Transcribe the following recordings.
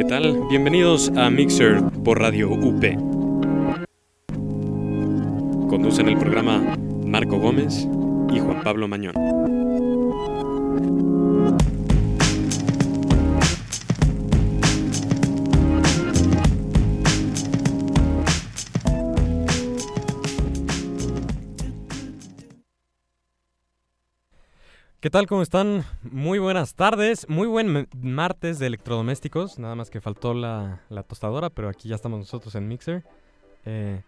¿Qué tal? Bienvenidos a Mixer por Radio UP. Conducen el programa Marco Gómez y Juan Pablo Mañón. ¿Qué tal? ¿Cómo están? Muy buenas tardes, muy buen martes de electrodomésticos, nada más que faltó la, la tostadora, pero aquí ya estamos nosotros en Mixer. Eh,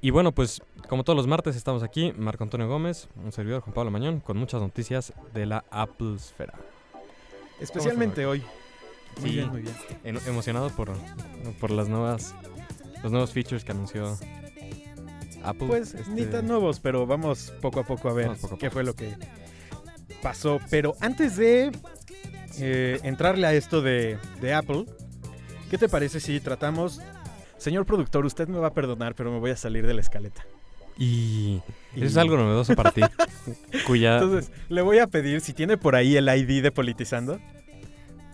y bueno, pues como todos los martes estamos aquí, Marco Antonio Gómez, un servidor Juan Pablo Mañón, con muchas noticias de la Apple Esfera. Especialmente hoy. Muy Sí. bien, muy bien. En- emocionado por, por las nuevas, los nuevos features que anunció Apple. Pues este, ni tan nuevos, pero vamos poco a poco a ver poco a qué poco. fue lo que pasó. Pero antes de eh, entrarle a esto de, de Apple, ¿qué te parece si tratamos... Señor productor, usted me va a perdonar, pero me voy a salir de la escaleta. Y Y- eso es algo novedoso para ti, cuya... Entonces, le voy a pedir si tiene por ahí el ID de Politizando.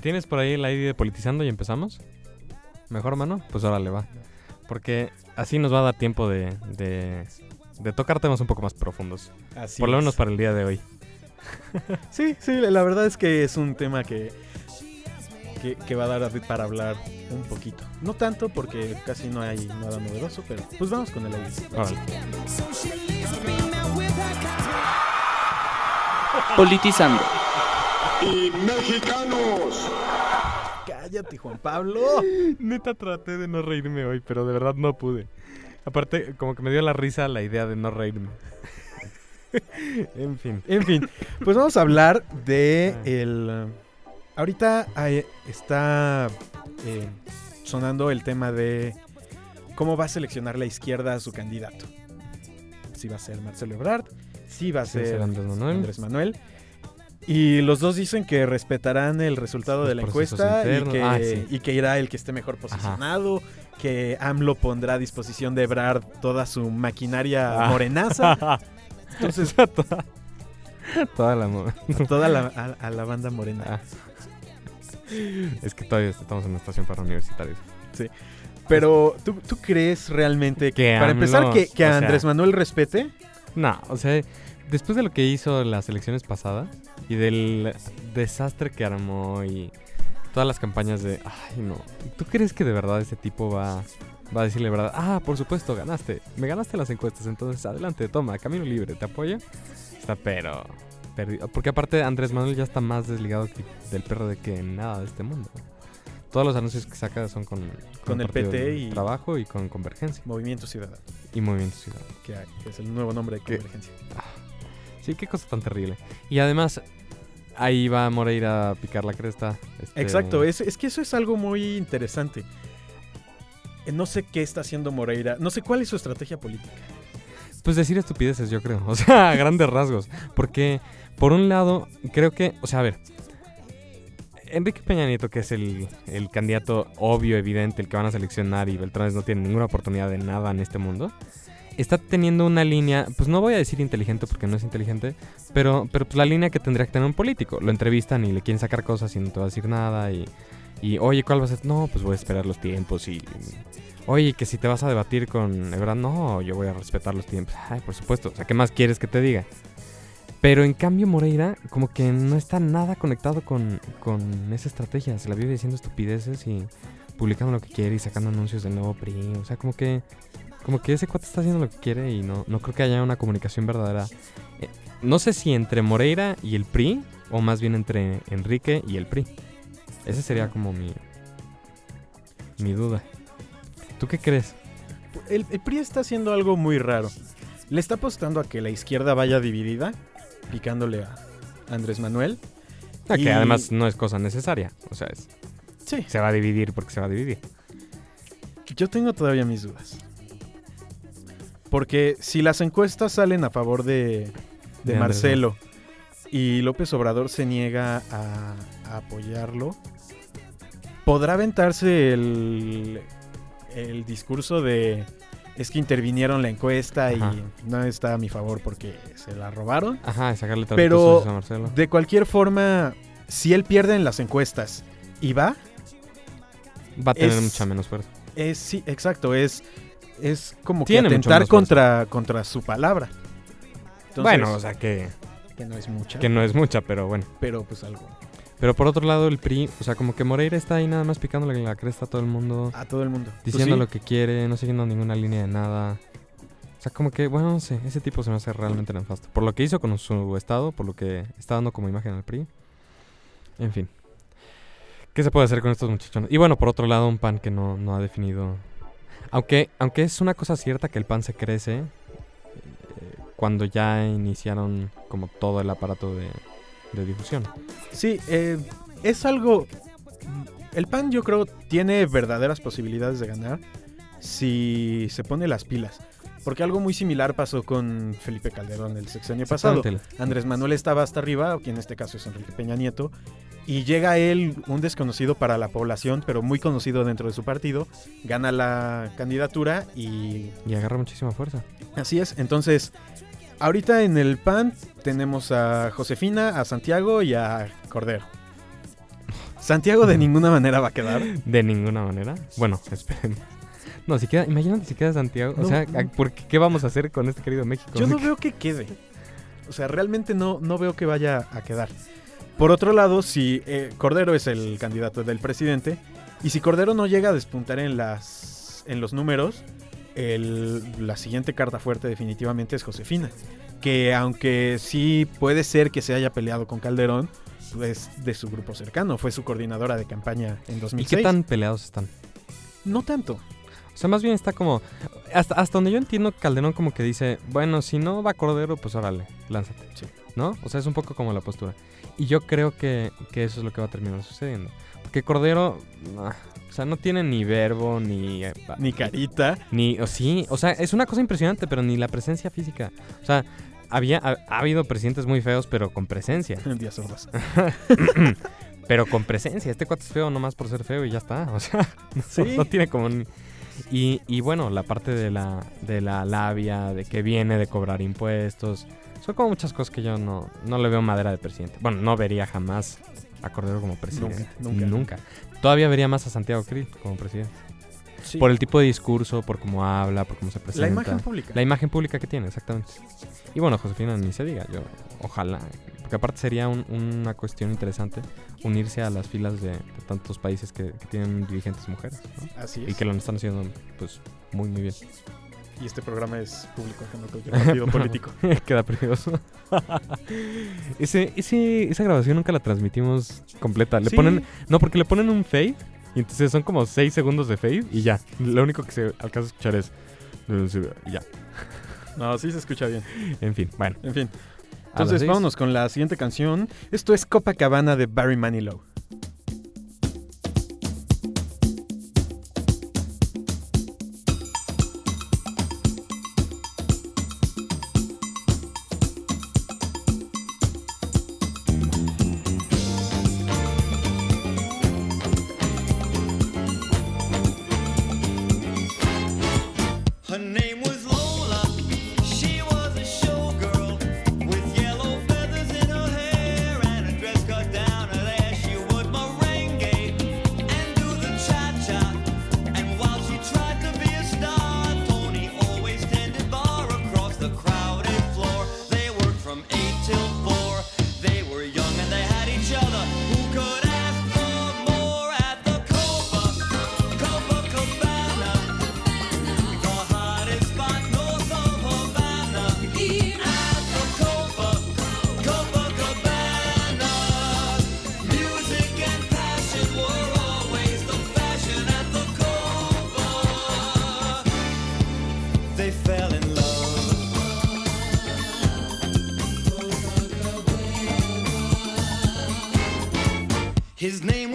¿Tienes por ahí el ID de Politizando y empezamos? ¿Mejor, mano? Pues órale, va. Porque así nos va a dar tiempo de, de, de tocar temas un poco más profundos. Así por lo es. menos para el día de hoy. Sí, sí, la verdad es que es un tema que, que, que va a dar para hablar un poquito. No tanto porque casi no hay nada novedoso, pero pues vamos con el. Órale. Politizando. y mexicanos. Cállate, Juan Pablo. Neta traté de no reírme hoy, pero de verdad no pude. Aparte, como que me dio la risa la idea de no reírme. en fin. En fin, pues vamos a hablar de el... Ahorita está eh, sonando el tema de cómo va a seleccionar la izquierda a su candidato. Si va a ser Marcelo Ebrard, si va a ser ser Andrés Manuel. Andrés Manuel. Y los dos dicen que respetarán el resultado Los de la encuesta y internos. que, Ah, sí. y que irá el que esté mejor posicionado, que AMLO pondrá a disposición de Ebrard toda su maquinaria Ah. morenaza. Entonces, toda, toda la... mo- toda la, a, a la banda morena. Ah. Es que todavía estamos en una estación para universitarios. Pero, ¿tú, tú crees realmente que, para empezar, que, que a sea- Andrés Manuel respete? No, o sea, después de lo que hizo las elecciones pasadas y del desastre que armó y todas las campañas de, ay no, ¿tú crees que de verdad ese tipo va, va a decirle verdad? Ah, por supuesto, ganaste, me ganaste las encuestas, entonces adelante, toma, camino libre, te apoyo. Está pero perdido, porque aparte Andrés Manuel ya está más desligado que- del perro de que nada de este mundo. Todos los anuncios que saca son con, Con el Partido PT y- Trabajo y con Convergencia Movimiento Ciudadano, y Movimiento Ciudadano. que, hay, que es el nuevo nombre de. Convergencia. Sí, qué cosa tan terrible. Y además, ahí va Moreira a picar la cresta. este, Exacto, es, es que eso es algo muy interesante. Eh, No sé qué está haciendo Moreira, no sé cuál es su estrategia política. Pues decir estupideces, yo creo. O sea, a grandes rasgos. Porque, por un lado, creo que. O sea, a ver. Enrique Peña Nieto, que es el, el candidato obvio, evidente, el que van a seleccionar y Beltrones no tiene ninguna oportunidad de nada en este mundo, está teniendo una línea, pues no voy a decir inteligente porque no es inteligente, pero, pero pues la línea que tendría que tener un político. Lo entrevistan y le quieren sacar cosas y no te va a decir nada y, y oye, ¿cuál va a? No, pues voy a esperar los tiempos y... Oye, que si te vas a debatir con Ebrard, no, yo voy a respetar los tiempos. Ay, por supuesto, o sea, ¿qué más quieres que te diga? Pero en cambio Moreira como que no está nada conectado con, con esa estrategia. Se la vive diciendo estupideces y publicando lo que quiere y sacando anuncios del nuevo PRI. O sea, como que como que ese cuate está haciendo lo que quiere y no, no creo que haya una comunicación verdadera. Eh, no sé si entre Moreira y el PRI o más bien entre Enrique y el PRI. Esa sería como mi, mi duda. ¿Tú qué crees? El, el PRI está haciendo algo muy raro. Le está apostando a que la izquierda vaya dividida, picándole a Andrés Manuel. Ah, Y- Que además no es cosa necesaria. O sea, es- Sí, se va a dividir porque se va a dividir. yo tengo todavía mis dudas. Porque si las encuestas salen a favor de, de De Andrés Marcelo y López Obrador se niega a, a apoyarlo, podrá aventarse el, el discurso de es que intervinieron la encuesta Ajá. y no está a mi favor porque se la robaron. Ajá, y sacarle Pero- a Marcelo. De cualquier forma, si él pierde en las encuestas y va, va a tener Es- mucha menos fuerza. Es, sí, exacto, es, es como que Tiene atentar fuerza. contra, contra su palabra. Entonces, bueno, o sea que, que no es mucha, que no es mucha, pero bueno. pero pues algo. Pero por otro lado, el PRI, o sea, como que Moreira está ahí nada más picándole la cresta a todo el mundo, A todo el mundo. Pues diciendo sí, lo que quiere, no siguiendo ninguna línea de nada. O sea, como que, bueno, no sé, ese tipo se me hace realmente nefasto. Por lo que hizo con su estado, por lo que está dando como imagen al PRI. En fin. ¿Qué se puede hacer con estos muchachones? Y bueno, por otro lado, un PAN que no, no ha definido... Aunque, aunque es una cosa cierta que el PAN se crece cuando ya iniciaron como todo el aparato de, de difusión. Sí, eh, es algo... El PAN yo creo tiene verdaderas posibilidades de ganar si se pone las pilas. Porque algo muy similar pasó con Felipe Calderón el sexenio pasado. Andrés Manuel estaba hasta arriba, que en este caso es Enrique Peña Nieto, y llega él, un desconocido para la población, pero muy conocido dentro de su partido, gana la candidatura y Y agarra muchísima fuerza. así es. Entonces, ahorita en el PAN tenemos a Josefina, a Santiago y a Cordero. Santiago de ninguna manera va a quedar. De ninguna manera. Bueno, esperen. No, si queda, imagínate si queda Santiago. No, o sea. ¿por qué, qué vamos a hacer con este querido México? Yo no veo que quede. O sea, realmente no, no veo que vaya a quedar. Por otro lado, si eh, Cordero es el candidato del presidente, y si Cordero no llega a despuntar en, las, en los números, el- la siguiente carta fuerte definitivamente es Josefina. Que aunque sí puede ser que se haya peleado con Calderón, pues de su grupo cercano, fue su coordinadora de campaña en ¿Y 2006. qué tan peleados están? No tanto. O sea, más bien está como... Hasta, hasta donde yo entiendo, Calderón como que dice, bueno, si no va Cordero, pues órale, lánzate. Sí. ¿No? O sea, es un poco como la postura. Y yo creo que, que eso es lo que va a terminar sucediendo. Porque Cordero, ah, o sea, no tiene ni verbo, ni... eh, Ni carita. Ni, o sí, o sea, es una cosa impresionante, pero ni la presencia física. O sea, había, ha, ha habido presidentes muy feos, pero con presencia. Díaz Ordaz. pero con presencia. Este cuate es feo nomás por ser feo y ya está. O sea, no, Sí. no tiene como... ni- Y, y bueno, la parte de la, de la labia, de que viene de cobrar impuestos. Son como muchas cosas que yo no, no le veo madera de presidente. Bueno, no vería jamás a Cordero como presidente. Nunca, nunca. Todavía vería más a Santiago Krill como presidente. Sí. Por el tipo de discurso, por cómo habla, por cómo se presenta. la imagen pública. La imagen pública que tiene, exactamente. Y bueno, Josefina ni se diga, yo ojalá, porque aparte sería un- una cuestión interesante unirse a las filas de, de tantos países que, que tienen dirigentes mujeres, ¿no? Así Y es. que lo están haciendo pues muy muy bien. Y este programa es público, ajeno a cualquier partido político. Queda precioso. ese, ese, esa grabación nunca la transmitimos completa. Le Sí. ponen, no, porque le ponen un fade y entonces son como 6 segundos de fade y ya. Lo único que se alcanza a escuchar es ya. No, sí se escucha bien. En fin, bueno. En fin. Entonces vámonos con la siguiente canción. Esto es Copacabana de Barry Manilow. His name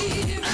here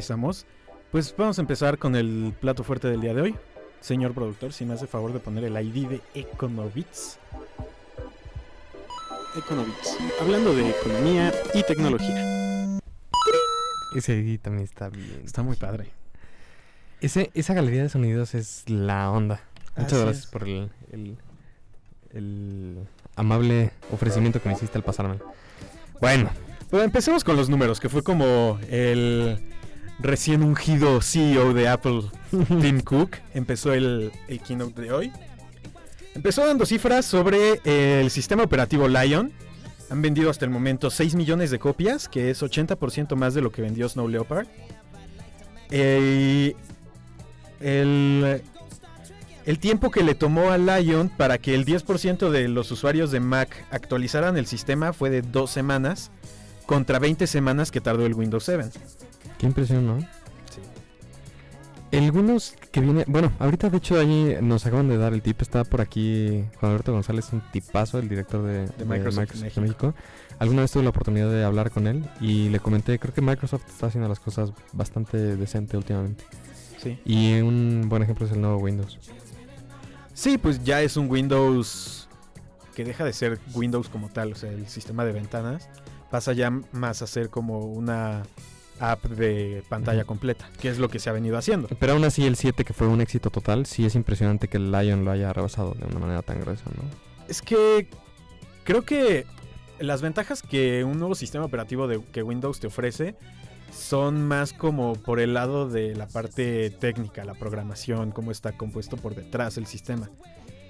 Regresamos. Pues vamos a empezar con el plato fuerte del día de hoy. Señor productor, si me hace favor de poner el ID de Econovits. Econovits. Hablando de economía y tecnología. Ese ID también está bien. Está muy padre. Ese, esa galería de sonidos es la onda. Muchas Así gracias es. por el, el, el amable ofrecimiento que me hiciste al pasarme. Bueno, Pero empecemos con los números, que fue como el recién ungido CEO de Apple, Tim Cook, empezó el, el keynote de hoy. Empezó dando cifras sobre el sistema operativo Lion. Han vendido hasta el momento 6 millones de copias, que es 80% más de lo que vendió Snow Leopard. Eh, el, el tiempo que le tomó a Lion para que el 10% de los usuarios de Mac actualizaran el sistema fue de dos semanas, contra 20 semanas que tardó el Windows 7. Qué impresión, ¿no? Sí. Windows que viene, bueno, ahorita de hecho ahí nos acaban de dar el tip, está por aquí Juan Alberto González, un tipazo, el director de, de Microsoft de México. Alguna vez tuve la oportunidad de hablar con él y le comenté, creo que Microsoft está haciendo las cosas bastante decente últimamente. Sí. Y un buen ejemplo es el nuevo Windows. Sí, pues ya es un Windows que deja de ser Windows como tal, o sea, el sistema de ventanas pasa ya más a ser como una app de pantalla completa, que es lo que se ha venido haciendo. Pero aún así el 7 que fue un éxito total, sí es impresionante que el Lion lo haya rebasado de una manera tan gruesa, ¿no? Es que creo que las ventajas que un nuevo sistema operativo de, que Windows te ofrece son más como por el lado de la parte técnica, la programación, cómo está compuesto por detrás el sistema.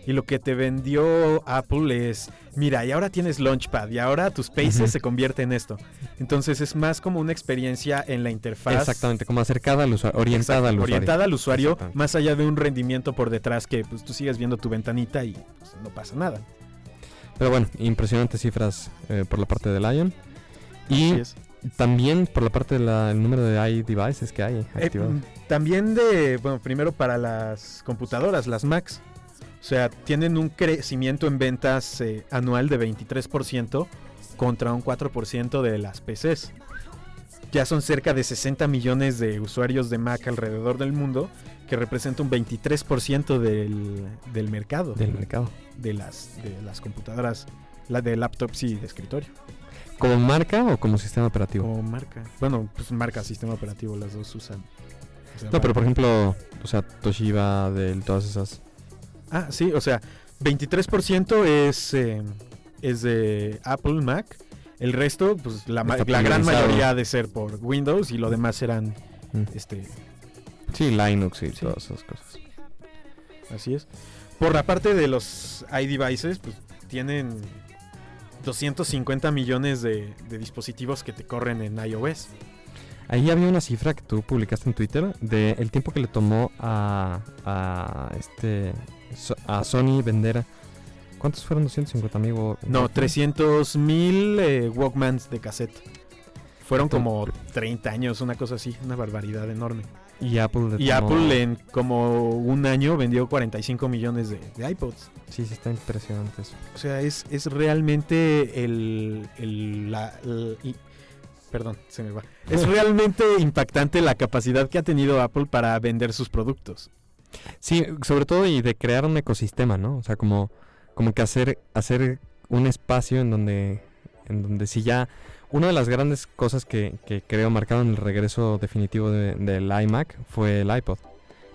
Y lo que te vendió Apple es, mira, y ahora tienes Launchpad, y ahora tus Paces se convierte en esto. Entonces es más como una experiencia en la interfaz. Exactamente, como acercada al usuario, orientada Exacto, al usuario. orientada al usuario, más allá de un rendimiento por detrás que pues, tú sigues viendo tu ventanita y pues, no pasa nada. Pero bueno, impresionantes cifras eh, por la parte de Lion. Y Así es. también por la parte del número de iDevices que hay Eh, activados. mm, también de, bueno, primero para las computadoras, las Macs. O sea, tienen un crecimiento en ventas eh, anual de 23% contra un 4% de las PCs. Ya son cerca de 60 millones de usuarios de Mac alrededor del mundo, que representa un 23% del, del mercado del mercado. de las, de las computadoras, la de laptops y de escritorio. ¿Como marca o como sistema operativo? O marca. Bueno, pues marca, sistema operativo, las dos usan. O sea, No, pero por ejemplo, o sea, Toshiba, Dell, todas esas. Ah, sí, o sea, 23% es, eh, es de Apple Mac. El resto, pues la, ma- la gran mayoría ha de ser por Windows y lo demás serán, Mm. este, Sí, Linux y Sí. todas esas cosas. así es. Por la parte de los iDevices, pues tienen 250 millones de, de dispositivos que te corren en iOS. Ahí había una cifra que tú publicaste en Twitter de el tiempo que le tomó a, a este a Sony vender. ¿Cuántos fueron 250 mil? No, 300 mil eh, Walkmans de cassette. Fueron como 30 años, una cosa así, una barbaridad enorme. Y Apple. le Y Apple en como un año vendió 45 millones de, de iPods. Sí, sí, está impresionante eso. O sea, es, es realmente el... el- la- el- y- perdón, se me va. Es realmente impactante la capacidad que ha tenido Apple para vender sus productos. Sí, sobre todo y de crear un ecosistema, ¿no? O sea, como, como que hacer, hacer un espacio en donde, en donde si ya... Una de las grandes cosas que, que creo marcaron el regreso definitivo de- del iMac fue el iPod.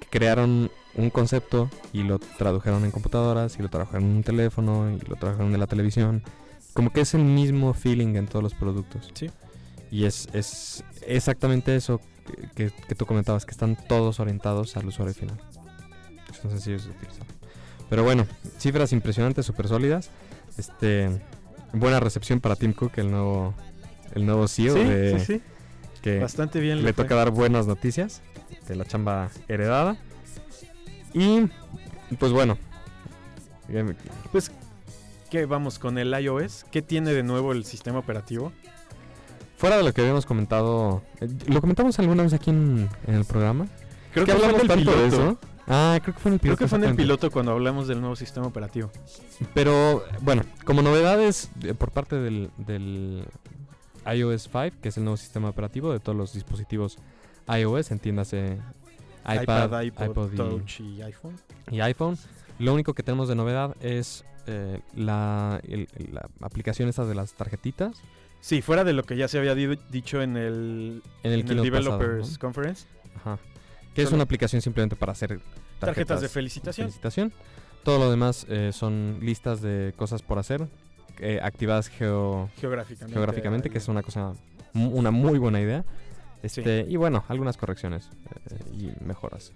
Que crearon un concepto y lo tradujeron en computadoras y lo tradujeron en un teléfono y lo tradujeron en la televisión. Como que es el mismo feeling en todos los productos. Sí. Y es, es exactamente eso que, que- que tú comentabas, que están todos orientados al usuario final. Son sencillos de utilizar. Pero bueno, cifras impresionantes, súper sólidas. Este, buena recepción para Tim Cook, el nuevo, el nuevo CEO, de- sí, sí. que Bastante bien. le toca dar buenas noticias de la chamba heredada. Y pues bueno, Pues, ¿qué vamos con el iOS? ¿Qué tiene de nuevo el sistema operativo? fuera de lo que habíamos comentado, eh, lo comentamos alguna vez aquí en, en el programa. Creo ¿Qué que en hablamos de eso? Ah, creo que fue en el Creo piloto. que fue en el piloto cuando hablamos del nuevo sistema operativo. Pero bueno, como novedades eh, por parte del, del iOS 5, que es el nuevo sistema operativo de todos los dispositivos iOS, entiéndase iPad, iPod, iPod y- Touch y iPhone. y iPhone. Lo único que tenemos de novedad es eh, la, el- la aplicación esta de las tarjetitas Sí, fuera de lo que ya se había di- dicho en el, en el, en el keynote pasado, Developers ¿no? Conference. Ajá. Que es una aplicación simplemente para hacer tarjetas, Tarjetas de felicitación. felicitación. Todo lo demás eh, son listas de cosas por hacer, eh, activadas geo, Geográficamente. geográficamente, que es una cosa, una muy buena idea. Este, Y bueno, algunas correcciones eh, y mejoras.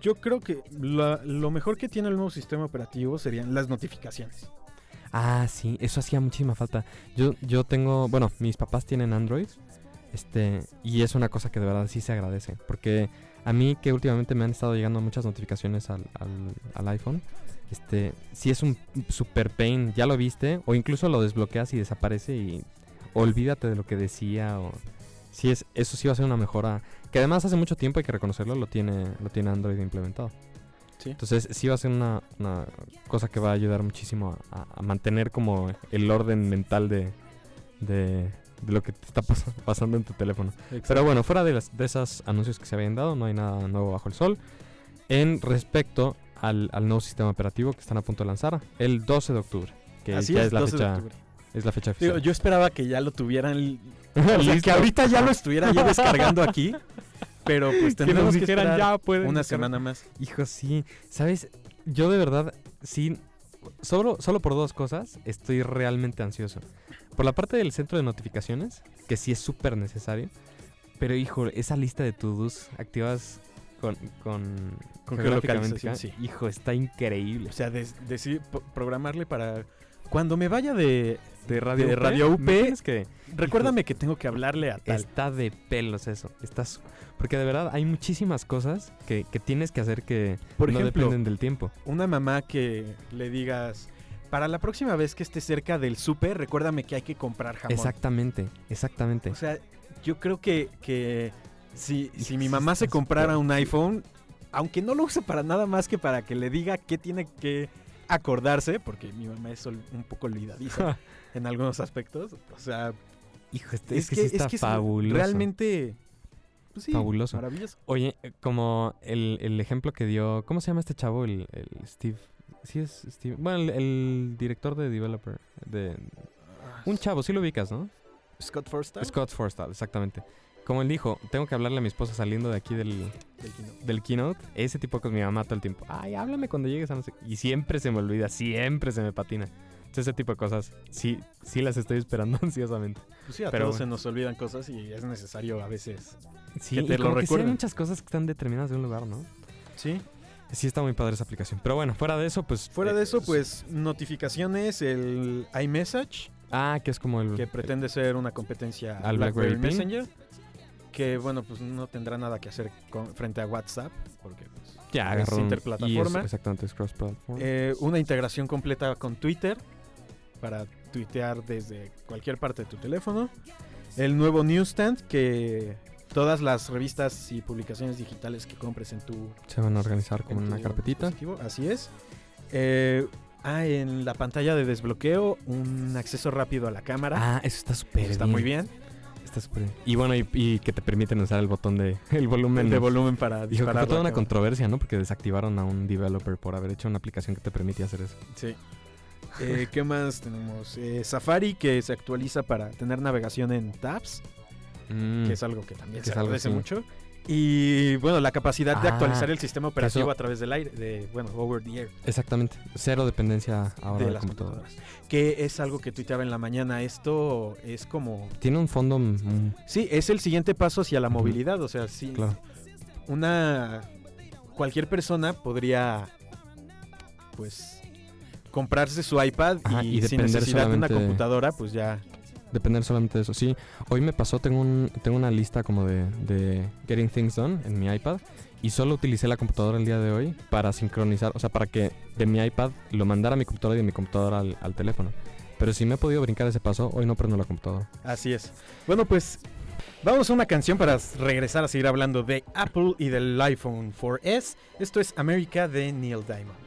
Yo creo que la- lo mejor que tiene el nuevo sistema operativo serían las notificaciones. Ah, sí, eso hacía muchísima falta. Yo, yo tengo, bueno, mis papás tienen Android, este, y es una cosa que de verdad sí se agradece, porque a mí que últimamente me han estado llegando muchas notificaciones al, al- al iPhone, este, sí es un super pain, ya lo viste, o incluso lo desbloqueas y desaparece y olvídate de lo que decía, o sí es, eso sí va a ser una mejora, que además hace mucho tiempo hay que reconocerlo, lo tiene, lo tiene Android implementado. Sí. Entonces sí va a ser una, una cosa que va a ayudar muchísimo a, a mantener como el orden mental de, de, de lo que te está pas- pasando en tu teléfono. Pero bueno, fuera de, las, de esos anuncios que se habían dado, no hay nada nuevo bajo el sol. En respecto al, al nuevo sistema operativo que están a punto de lanzar, el 12 de octubre, que Así ya es, es, la 12 de fecha, es la fecha Digo, yo esperaba que ya lo tuvieran. O sea, que ahorita ya lo estuviera ya descargando aquí. Pero pues Que tendremos nos que dijeran, esperar ya pueden una descargar". semana más. Hijo, sí. ¿Sabes? Yo de verdad, sí. Solo, solo por dos cosas estoy realmente ansioso. Por la parte del centro de notificaciones, que sí es súper necesario. Pero, hijo, esa lista de to-dos activas con, con, Con geolocalización, sí. Hijo, está increíble. O sea, decir, po- programarle para. Cuando me vaya de. de radio, de UP, Radio UP, ¿me tienes que Recuérdame que tengo que hablarle a tal. Está de pelos eso. Estás, porque de verdad hay muchísimas cosas que, que tienes que hacer que Por no ejemplo, dependen del tiempo. una mamá que le digas. Para la próxima vez que esté cerca del súper, recuérdame que hay que comprar jamón. Exactamente, exactamente. O sea, yo creo que, que si, si mi mamá se comprara un iPhone, aunque no lo use para nada más que para que le diga qué tiene que acordarse, porque mi mamá es un poco olvidadiza en algunos aspectos. O sea, Hijo, este- es, que, sí está es fabuloso. realmente pues sí, Fabuloso. maravilloso. Oye, como el, el ejemplo que dio. ¿Cómo se llama este chavo? El, el Steve. Sí, es Steve. Bueno, el, el director de Developer. De, un chavo, sí lo ubicas, ¿no? Scott Forstall Scott Forstall, exactamente. Como él dijo, tengo que hablarle a mi esposa saliendo de aquí del, del keynote. del keynote. Ese tipo con mi mamá todo el tiempo. Ay, háblame cuando llegues a no sé. qué". Y siempre se me olvida, siempre se me patina. Entonces, ese tipo de cosas, sí, sí las estoy esperando ansiosamente. Pues sí, a Pero todos bueno. se nos olvidan cosas y es necesario a veces. Sí, Que te y lo como que sí hay muchas cosas que están determinadas de un lugar, ¿no? Sí. Sí, está muy padre esa aplicación. Pero bueno, fuera de eso, pues. Fuera eh, de eso, s- pues notificaciones, el iMessage, Ah, que es como el. que pretende ser una competencia Al BlackBerry. Messenger. Que bueno, pues no tendrá nada que hacer con- frente a WhatsApp, porque pues, Ya Es interplataforma. es- exactamente, es cross-platform. Eh, una integración completa con Twitter para tuitear desde cualquier parte de tu teléfono. El nuevo newsstand que todas las revistas y publicaciones digitales que compres en tu, Se van a organizar como en una carpetita. Así es. Eh, ah, en la pantalla de desbloqueo un acceso rápido a la cámara. Ah, eso está súper está muy bien. Está súper bien. Y bueno, y, y que te permiten usar el botón de el volumen. de volumen para disparar. fue toda una cámara. controversia, ¿no? Porque desactivaron a un developer por haber hecho una aplicación que te permitía hacer eso. Sí. Eh, ¿Qué más tenemos? Eh, Safari que se actualiza para tener navegación en tabs. Mm, que es algo que también Que se agradece mucho. Y bueno, la capacidad de Ah, actualizar el sistema operativo eso- a través del aire, de, bueno, over the air Exactamente. Cero dependencia ahora de de, las computadora. computadoras. Que es algo que tuiteaba en la mañana. Esto es como. Tiene un fondo. mm, Sí, es el siguiente paso hacia la movilidad. O sea, sí. claro. Una. Cualquier persona podría. Pues. Comprarse su iPad Ajá, y, y sin necesidad de una computadora, pues ya. Depender solamente de eso. Sí, hoy me pasó, tengo, un, tengo una lista como de, Getting Things Done en mi iPad y solo utilicé la computadora el día de hoy para sincronizar, o sea, para que de mi iPad lo mandara a mi computadora y de mi computadora al, teléfono. Pero si me he podido brincar ese paso, hoy no prendo la computadora. Así es. Bueno, pues vamos a una canción para regresar a seguir hablando de Apple y del iPhone 4S. Esto es América de Neil Diamond.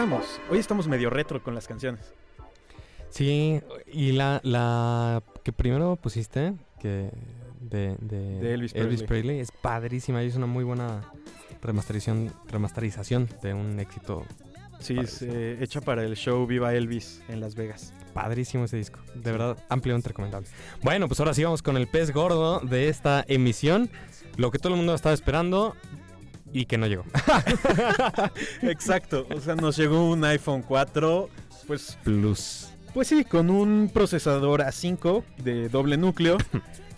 Regresamos. Hoy estamos medio retro con las canciones. Sí, y la, la que primero pusiste, que de, de, De Elvis Presley. Presley, es padrísima y es una muy buena remasterización, remasterización de un éxito Sí, es eh, hecha para el show Viva Elvis en Las Vegas. Padrísimo ese disco. De verdad, ampliamente recomendable. Bueno, pues ahora sí vamos con el pez gordo de esta emisión. Lo que todo el mundo estaba esperando y que no llegó. Exacto. O sea, nos llegó un iPhone 4, pues, Plus. pues sí, con un procesador A5 de doble núcleo.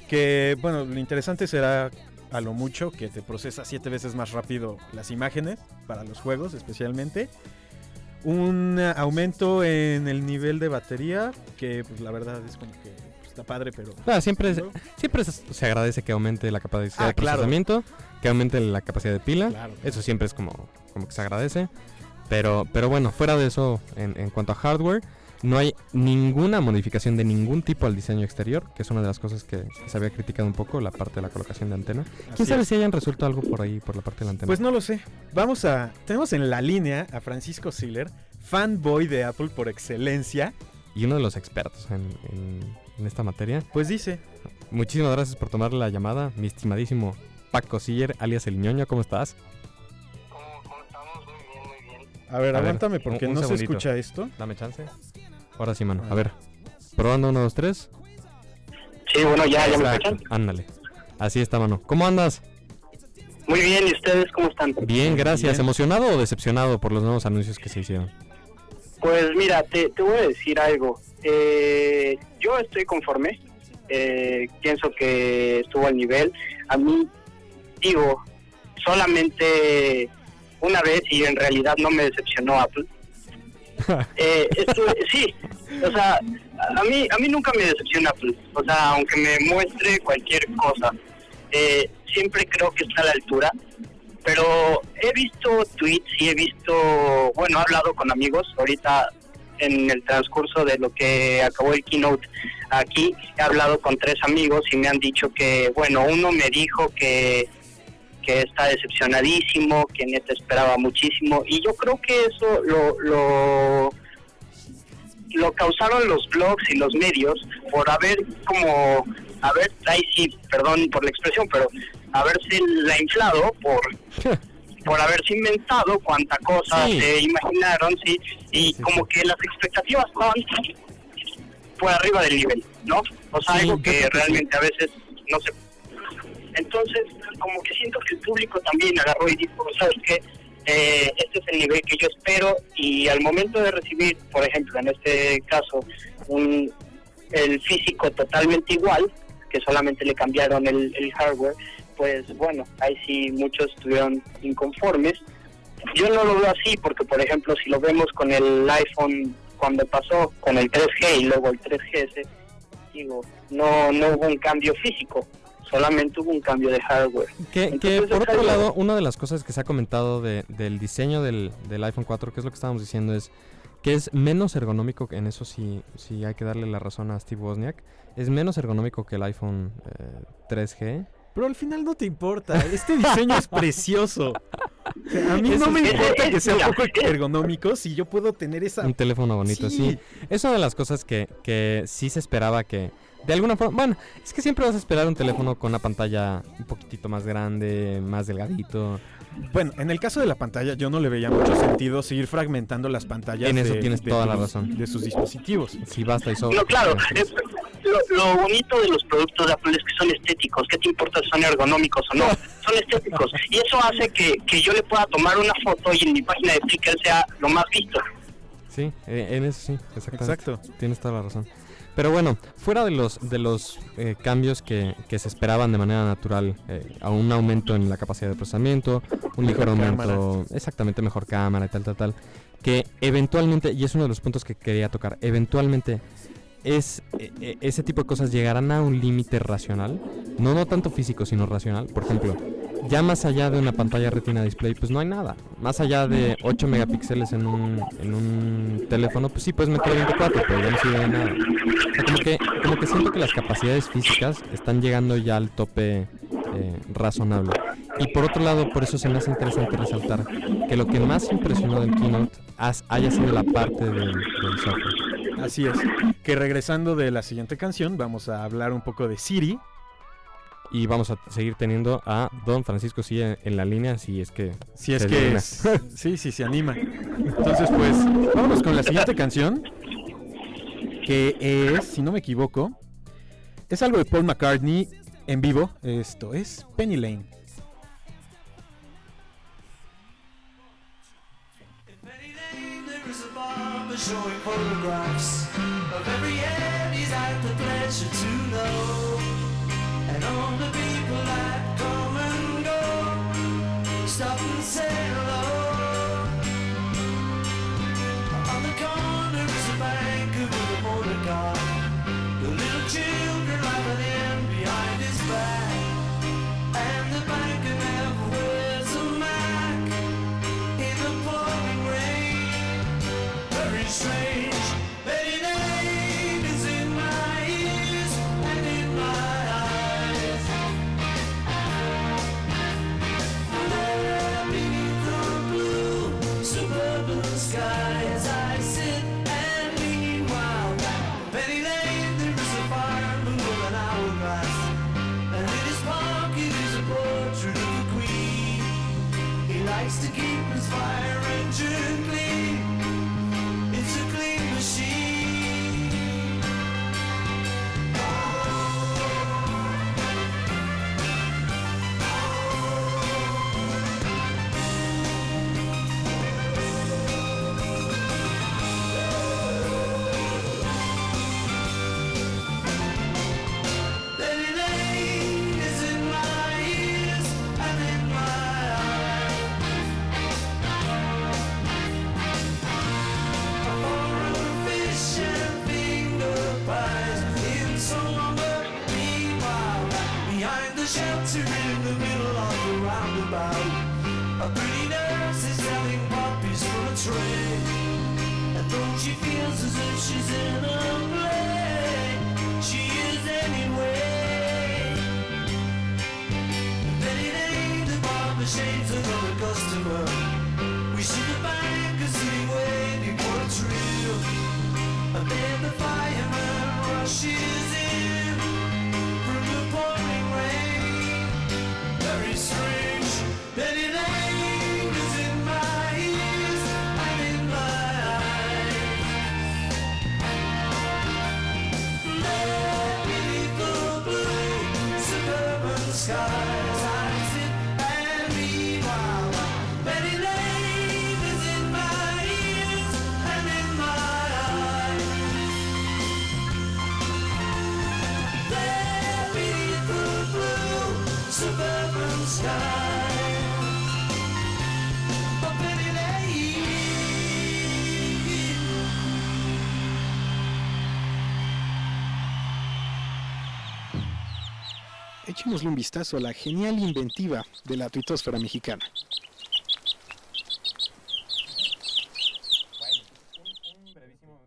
Que, bueno, lo interesante será a lo mucho que te procesa siete veces más rápido las imágenes para los juegos, especialmente. Un aumento en el nivel de batería, que pues, la verdad es como que está padre, pero Ah, siempre, ¿no? siempre se, agradece que aumente la capacidad Ah, de claro. procesamiento, que aumente la capacidad de pila. Claro. Eso siempre es como, como que se agradece. Pero, pero bueno, fuera de eso, en, en cuanto a hardware, no hay ninguna modificación de ningún tipo al diseño exterior, que es una de las cosas que se había criticado un poco, la parte de la colocación de antena. Así ¿Quién sabe es. si hayan resuelto algo por ahí, por la parte de la antena? Pues no lo sé. Vamos a. Tenemos en la línea a Francisco Siller, fanboy de Apple por excelencia. y uno de los expertos en, en- en esta materia. Pues dice: Muchísimas gracias por tomar la llamada, mi estimadísimo Paco Siller, alias El Ñoño, ¿cómo estás? ¿Cómo, cómo estamos? Muy bien, muy bien. A ver, A ver, aguántame porque un- un no se segundito. escucha esto. Dame chance. Ahora sí, mano. A ver. Probando uno, dos, tres. Sí, bueno, ya, ya me escuchan. Ándale. Así está, mano. ¿Cómo andas? Muy bien, ¿y ustedes cómo están? Bien, gracias. Bien. ¿Emocionado o decepcionado por los nuevos anuncios que se hicieron? Pues mira, te, te voy a decir algo. Eh, yo estoy conforme. Eh, pienso que estuvo al nivel. A mí, digo, solamente una vez y en realidad no me decepcionó Apple. Eh, estuve- sí, o sea, a mí, a mí nunca me decepciona Apple. O sea, aunque me muestre cualquier cosa, eh, siempre creo que está a la altura. Pero he visto tweets y he visto, bueno, he hablado con amigos ahorita en el transcurso de lo que acabó el keynote aquí, he hablado con tres amigos y me han dicho que, bueno, uno me dijo que, que está decepcionadísimo, que neta esperaba muchísimo y yo creo que eso lo, lo, lo causaron los blogs y los medios por haber como, a ver, ahí sí, perdón por la expresión, pero haberse la inflado por por haberse inventado cuánta cosa Sí. se imaginaron, sí, y Sí, como que las expectativas estaban por arriba del nivel, ¿no? O sea, algo que realmente a veces no se... Entonces, como que siento que el público también agarró y dijo, ¿sabes qué? Eh, este es el nivel que yo espero y al momento de recibir, por ejemplo, en este caso, un, el físico totalmente igual, que solamente le cambiaron el, el hardware, pues bueno, ahí sí muchos estuvieron inconformes. Yo no lo veo así porque, por ejemplo, si lo vemos con el iPhone cuando pasó con el 3G y luego el 3GS, digo, no, no hubo un cambio físico, solamente hubo un cambio de hardware. Que, por otro lado, una de las cosas que se ha comentado de- del diseño del, del iPhone 4, que es lo que estábamos diciendo, es que es menos ergonómico, en eso sí, sí hay que darle la razón a Steve Wozniak, es menos ergonómico que el iPhone eh, 3G. Pero al final no te importa. Este diseño es precioso. O sea, a mí Eso no me importa que sea mira, poco ergonómico si yo puedo tener esa. Un teléfono bonito, sí. Sí. Es una de las cosas que, que sí se esperaba que, de alguna forma, bueno, es que siempre vas a esperar un teléfono con una pantalla un poquitito más grande, más delgadito. Bueno, en el caso de la pantalla, yo no le veía mucho sentido seguir fragmentando las pantallas. En eso de- tienes de toda la sus- razón. De sus dispositivos. Sí, basta y sobra. No, claro, es- lo, lo bonito de los productos de Apple es que son estéticos. ¿Qué te importa si son ergonómicos o no? Son estéticos. Y eso hace que, que yo le pueda tomar una foto y en mi página de Flickr sea lo más visto. Sí, eh, en eso sí, exactamente. Exacto. Tienes toda la razón. Pero bueno, fuera de los, de los eh, cambios que, que se esperaban de manera natural, eh, a un aumento en la capacidad de procesamiento, un ligero cámara. aumento, exactamente mejor cámara y tal, tal, tal, que eventualmente, y es uno de los puntos que quería tocar, eventualmente es eh, eh, ese tipo de cosas llegarán a un límite racional, no no tanto físico sino racional. Por ejemplo, ya más allá de una pantalla retina display, pues no hay nada. Más allá de 8 megapíxeles en un, en un teléfono, pues sí puedes meter 24, pero ya no sirve de nada. O sea, como que, como que siento que las capacidades físicas están llegando ya al tope eh, razonable. Y por otro lado, por eso se me hace interesante resaltar que lo que más impresionó del keynote haya sido la parte del software. Así es. Que regresando de la siguiente canción, vamos a hablar un poco de Siri. Y vamos a seguir teniendo a Don Francisco sí en, la línea, si es que... Si es que es- sí, sí, se anima. Entonces, pues, vámonos con la siguiente canción. Que es, si no me equivoco, es algo de Paul McCartney en vivo. Esto es Penny Lane. Barber showing photographs of every end he's had the pleasure to know. And all the people that come and go stop and say Echémosle un vistazo a la genial inventiva de la tuitosfera mexicana.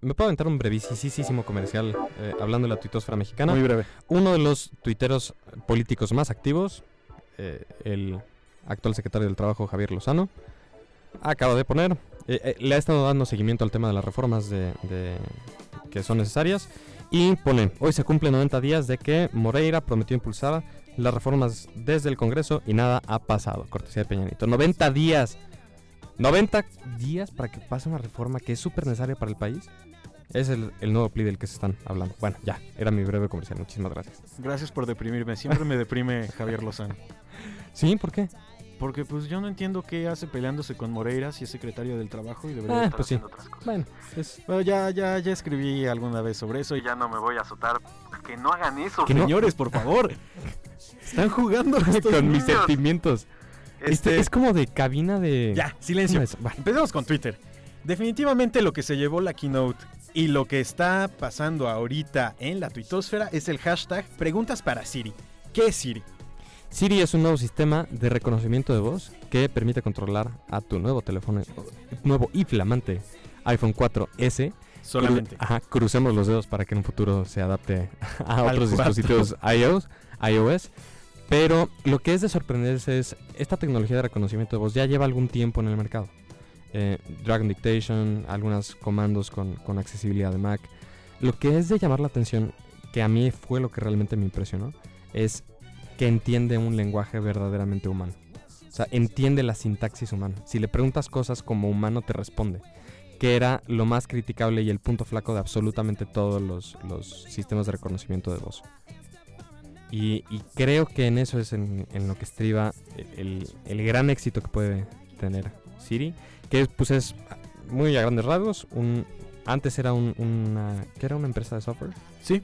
Me puedo aventar un brevísimo comercial eh, hablando de la tuitosfera mexicana. Muy breve. Uno de los tuiteros políticos más activos, eh, el actual secretario del Trabajo, Javier Lozano, acaba de poner, eh, le ha estado dando seguimiento al tema de las reformas de, de- que son necesarias y pone, hoy se cumplen 90 días de que Moreira prometió impulsar las reformas desde el Congreso y nada ha pasado, cortesía de Peñanito. 90 días. 90 días para que pase una reforma que es súper necesaria para el país. Es el, el nuevo pli del que se están hablando. Bueno, ya, era mi breve comercial. Muchísimas gracias. Gracias por deprimirme. Siempre me deprime Javier Lozano. ¿Sí? ¿Por qué? Porque pues yo no entiendo qué hace peleándose con Moreira si es secretario del trabajo y debería Ah, estar pues sí. haciendo otras cosas. Bueno, es Bueno, ya, ya, ya escribí alguna vez sobre eso y ya no me voy a azotar. Que no hagan eso, Que no- señores, por favor. Están jugando con mis sentimientos. Este, Este, es como de cabina de. Ya, silencio. Bueno. Empecemos con Twitter. Definitivamente lo que se llevó la keynote y lo que está pasando ahorita en la tuitosfera es el hashtag preguntas para Siri. ¿Qué es Siri? Siri es un nuevo sistema de reconocimiento de voz que permite controlar a tu nuevo teléfono, nuevo y flamante iPhone 4S. Solamente. Cru- Ajá, crucemos los dedos para que en un futuro se adapte a otros 4. dispositivos iOS, iOS. Pero lo que es de sorprenderse es, esta tecnología de reconocimiento de voz ya lleva algún tiempo en el mercado. Eh, Dragon Dictation, algunos comandos con, con accesibilidad de Mac. Lo que es de llamar la atención, que a mí fue lo que realmente me impresionó, es que entiende un lenguaje verdaderamente humano. O sea, entiende la sintaxis humana. Si le preguntas cosas como humano, te responde. Que era lo más criticable y el punto flaco de absolutamente todos los, los sistemas de reconocimiento de voz. Y, y creo que en eso es en, en lo que estriba el, el gran éxito que puede tener Siri. Que pues es muy a grandes rasgos. Un, antes era un- una... ¿Qué era una empresa de software? Sí,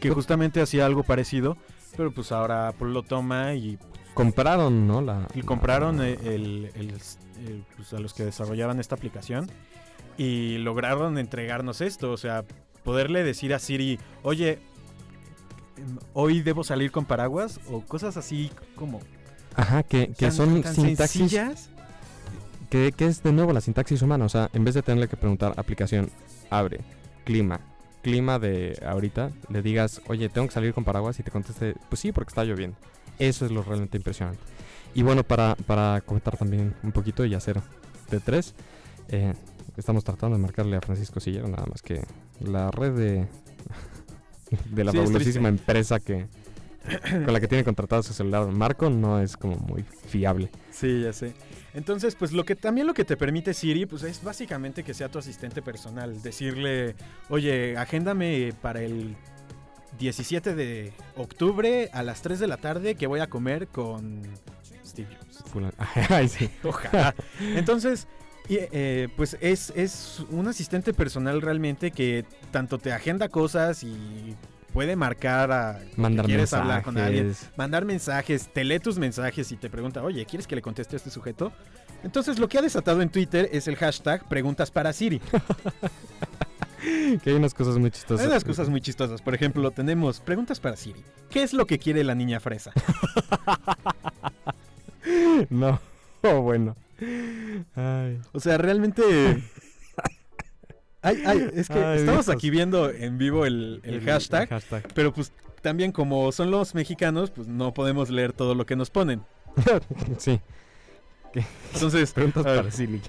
que justamente hacía algo parecido, pero pues ahora Apple lo toma y, Compraron, ¿no? La, y compraron la- el- el- pues, a los que desarrollaban esta aplicación y lograron entregarnos esto, o sea, poderle decir a Siri, oye, hoy debo salir con paraguas o cosas así como Ajá, que, que tan- son tan sintaxis... sencillas. Que, que es de nuevo la sintaxis humana. O sea, en vez de tenerle que preguntar aplicación, abre, clima, clima de ahorita, le digas, oye, tengo que salir con paraguas y te conteste, pues sí, porque está lloviendo. Eso es lo realmente impresionante. Y bueno, para, para comentar también un poquito y hacer de tres, eh, estamos tratando de marcarle a Francisco Sillero, nada más que la red de, de la Sí, fabulosísima empresa que con la que tiene contratado su celular Marco no es como muy fiable. Sí, ya sé. Entonces, pues lo que también lo que te permite Siri, pues es básicamente que sea tu asistente personal. Decirle, oye, agéndame para el 17 de octubre a las 3 de la tarde que voy a comer con Steve Jobs. Ay, sí. Ojalá. Entonces, y, eh, pues es, es un asistente personal realmente que tanto te agenda cosas y puede marcar a Mandar quieres mensajes. hablar con alguien, mandar mensajes, te lee tus mensajes y te pregunta, oye, ¿quieres que le conteste a este sujeto? Entonces lo que ha desatado en Twitter es el hashtag preguntas para Siri. Que hay unas cosas muy chistosas. Hay unas cosas muy chistosas. Por ejemplo, tenemos preguntas para Siri. ¿Qué es lo que quiere la niña fresa? No. Oh, bueno. Ay. O sea, realmente... Ay, ay, es que Ay, estamos aquí viendo en vivo el, el hashtag, hashtag. pero pues también como son los mexicanos, pues no podemos leer todo lo que nos ponen. sí. Entonces, Preguntas para Silly.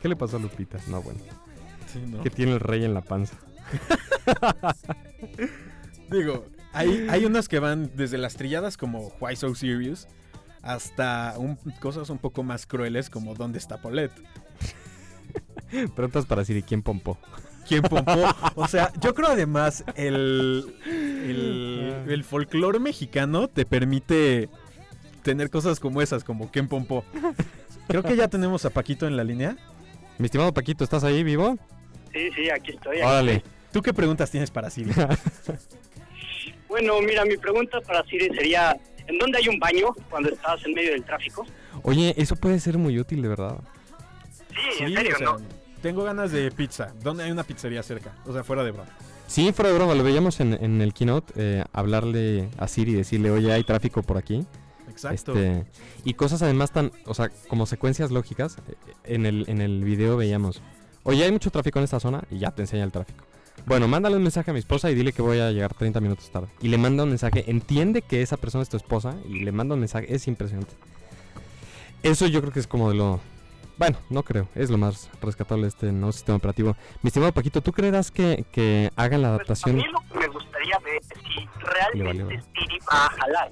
¿Qué le pasó a Lupita? No, bueno. sí, no. Que tiene el rey en la panza. Digo, hay, hay unas que van desde las trilladas como Why So Serious hasta un- cosas un poco más crueles como ¿Dónde está Paulette? Preguntas para Siri. ¿Quién pompó? ¿Quién pompó? O sea, yo creo además el, el, el folclore mexicano te permite tener cosas como esas, como ¿Quién pompó? Creo que ya tenemos a Paquito en la línea. Mi estimado Paquito, ¿estás ahí vivo? Sí, sí, aquí estoy. aquí Órale. ¿Tú qué preguntas tienes para Siri? Bueno, mira, mi pregunta para Siri sería, ¿en dónde hay un baño cuando estás en medio del tráfico? Oye, eso puede ser muy útil, de verdad. Sí, en serio, o sea, ¿no? tengo ganas de pizza. ¿Dónde hay una pizzería cerca? O sea, fuera de broma. Sí, fuera de broma, lo veíamos en, en el keynote, eh, hablarle a Siri y decirle, oye, hay tráfico por aquí. Exacto. Este, y cosas además tan, o sea, como secuencias lógicas. eh, En el, en el video veíamos, oye, hay mucho tráfico en esta zona y ya te enseña el tráfico. Bueno, mándale un mensaje a mi esposa y dile que voy a llegar 30 minutos tarde. Y le manda un mensaje, entiende que esa persona es tu esposa y le manda un mensaje, es impresionante. Eso yo creo que es como de lo... Bueno, no creo, es lo más rescatable de este nuevo sistema operativo. Mi estimado Paquito, ¿tú creerás que, que hagan la Pues, a adaptación? mí lo que me gustaría ver es si Le vale, realmente Siri va a jalar.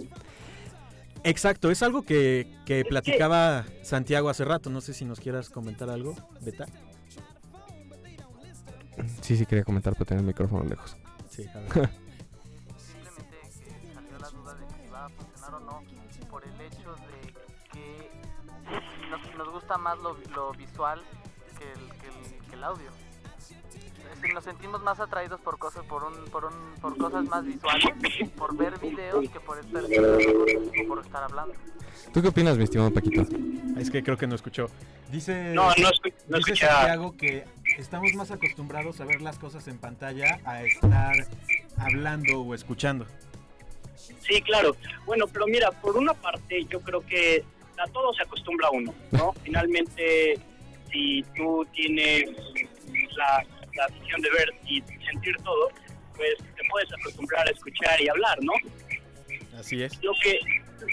Exacto, es algo que, que platicaba Santiago hace rato. No sé si nos quieras comentar algo, Beta. Sí, sí, quería comentar, pero tenía el micrófono lejos. Sí, a ver. posiblemente que salió la duda de si va a funcionar o no por el hecho de que nos gusta más lo, lo visual que el, que el- que el audio. Decir, nos sentimos más atraídos por cosas, por un, por un, por cosas más visuales, por ver videos que por estar o por estar hablando. ¿Tú qué opinas, mi estimado Paquito? Es que creo que no escuchó. Dice, No, no, escu- no dice. Santiago que estamos más acostumbrados a ver las cosas en pantalla a estar hablando o escuchando. Sí, claro. Bueno, pero mira, por una parte yo creo que a todo se acostumbra uno, ¿no? Finalmente, si tú tienes la, la visión de ver y sentir todo, pues te puedes acostumbrar a escuchar y hablar, ¿no? Así es. Lo que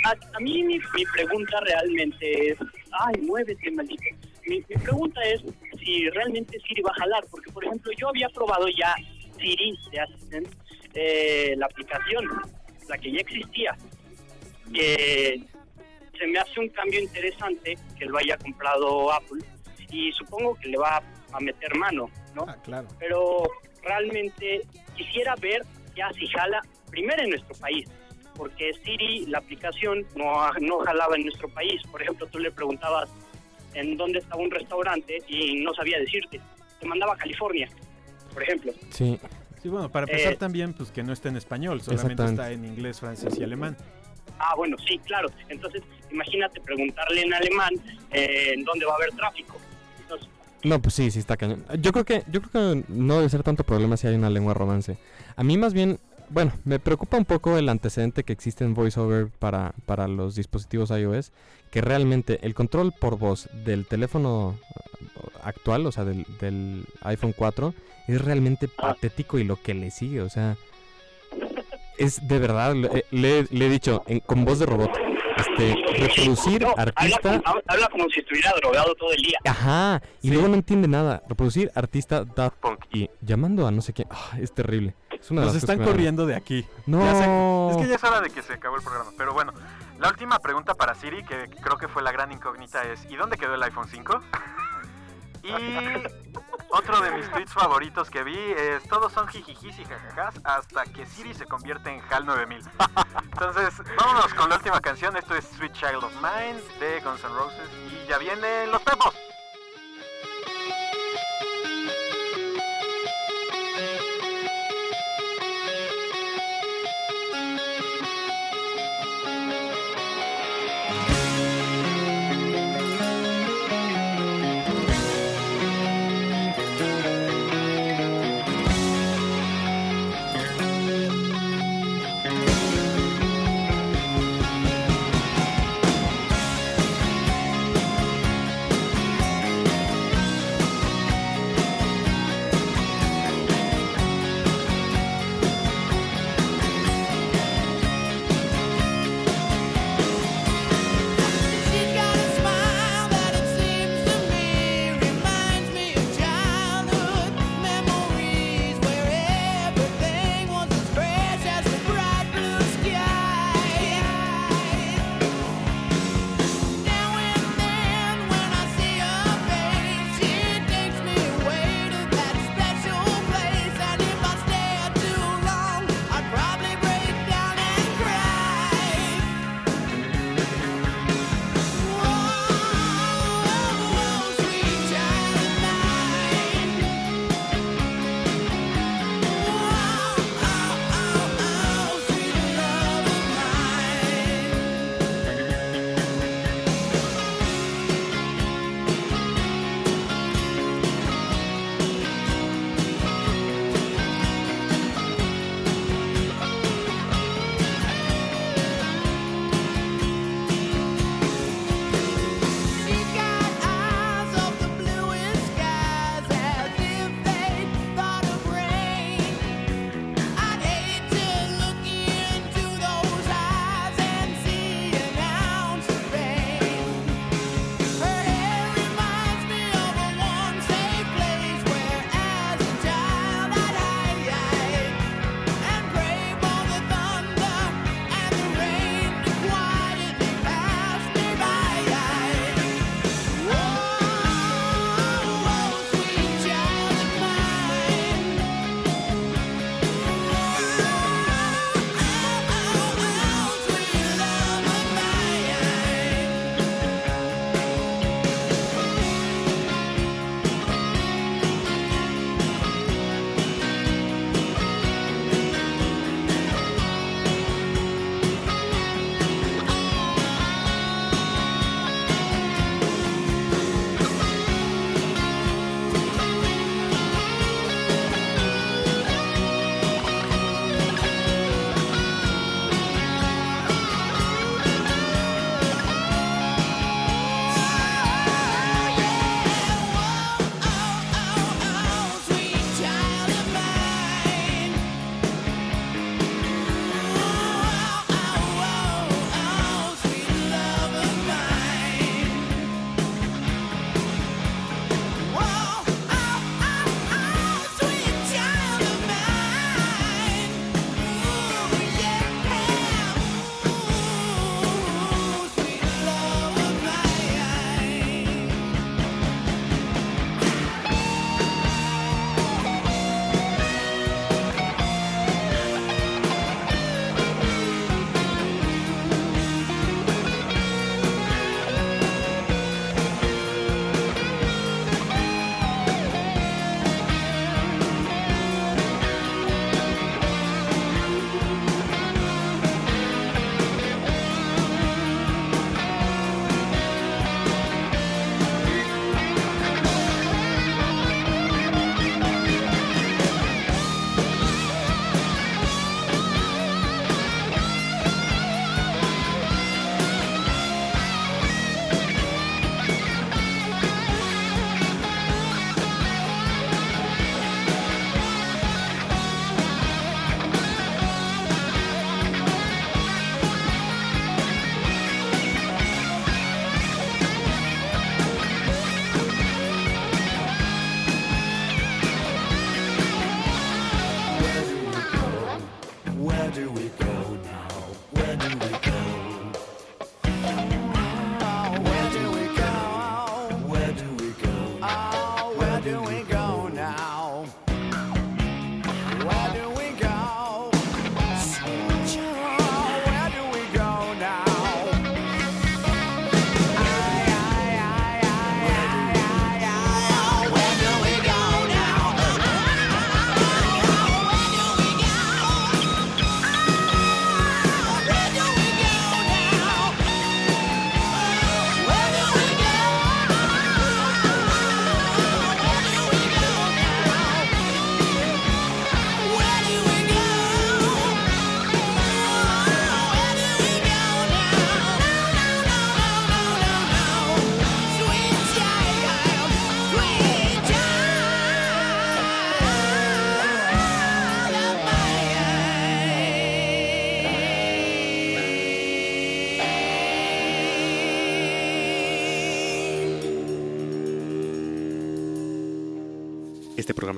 a, a mí mi, mi pregunta realmente es, ay, muévete, maldito. Mi, mi pregunta es si realmente Siri va a jalar, porque por ejemplo yo había probado ya Siri de Assistant, eh, la aplicación, la que ya existía, que se me hace un cambio interesante que lo haya comprado Apple y supongo que le va a meter mano, ¿no? Ah, claro. pero realmente quisiera ver ya si jala primero en nuestro país, porque Siri, la aplicación, no, no jalaba en nuestro país. Por ejemplo, tú le preguntabas en dónde estaba un restaurante y no sabía decirte. Te mandaba a California, por ejemplo. Sí, Sí, bueno, para empezar Eh, también, pues que no está en español, solamente está en inglés, francés y alemán. Ah, bueno, sí, claro. Entonces, imagínate preguntarle en alemán eh, en dónde va a haber tráfico. Entonces, No, pues sí, sí está cañón. Yo creo que yo creo que no debe ser tanto problema si hay una lengua romance. A mí más bien, bueno, me preocupa un poco el antecedente que existe en VoiceOver para, para los dispositivos iOS, que realmente el control por voz del teléfono eh, actual, o sea, del, del iPhone 4, es realmente Ah. patético y lo que le sigue, o sea, es de verdad, le, le- le he dicho en- con voz de robot, este, reproducir no, habla, artista... como- habla como si estuviera drogado todo el día. Ajá, y luego no entiende nada. Reproducir artista Daft Punk y llamando a no sé quién. Ah, es terrible. Es una de Nos las están corriendo de aquí. No. Sé- es que ya es hora de que se acabó el programa. Pero bueno, la última pregunta para Siri, que creo que fue la gran incógnita, es ¿y dónde quedó el iPhone 5? Y otro de mis tweets favoritos que vi es todos son jijijis y jajajas hasta que Siri se convierte en HAL 9000. Entonces, vámonos con la última canción. Esto es Sweet Child of Mine de Guns N' Roses y ya vienen los pepos.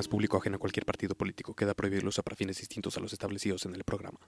público ajeno a cualquier partido político. Queda prohibido el para fines distintos a los establecidos en el programa.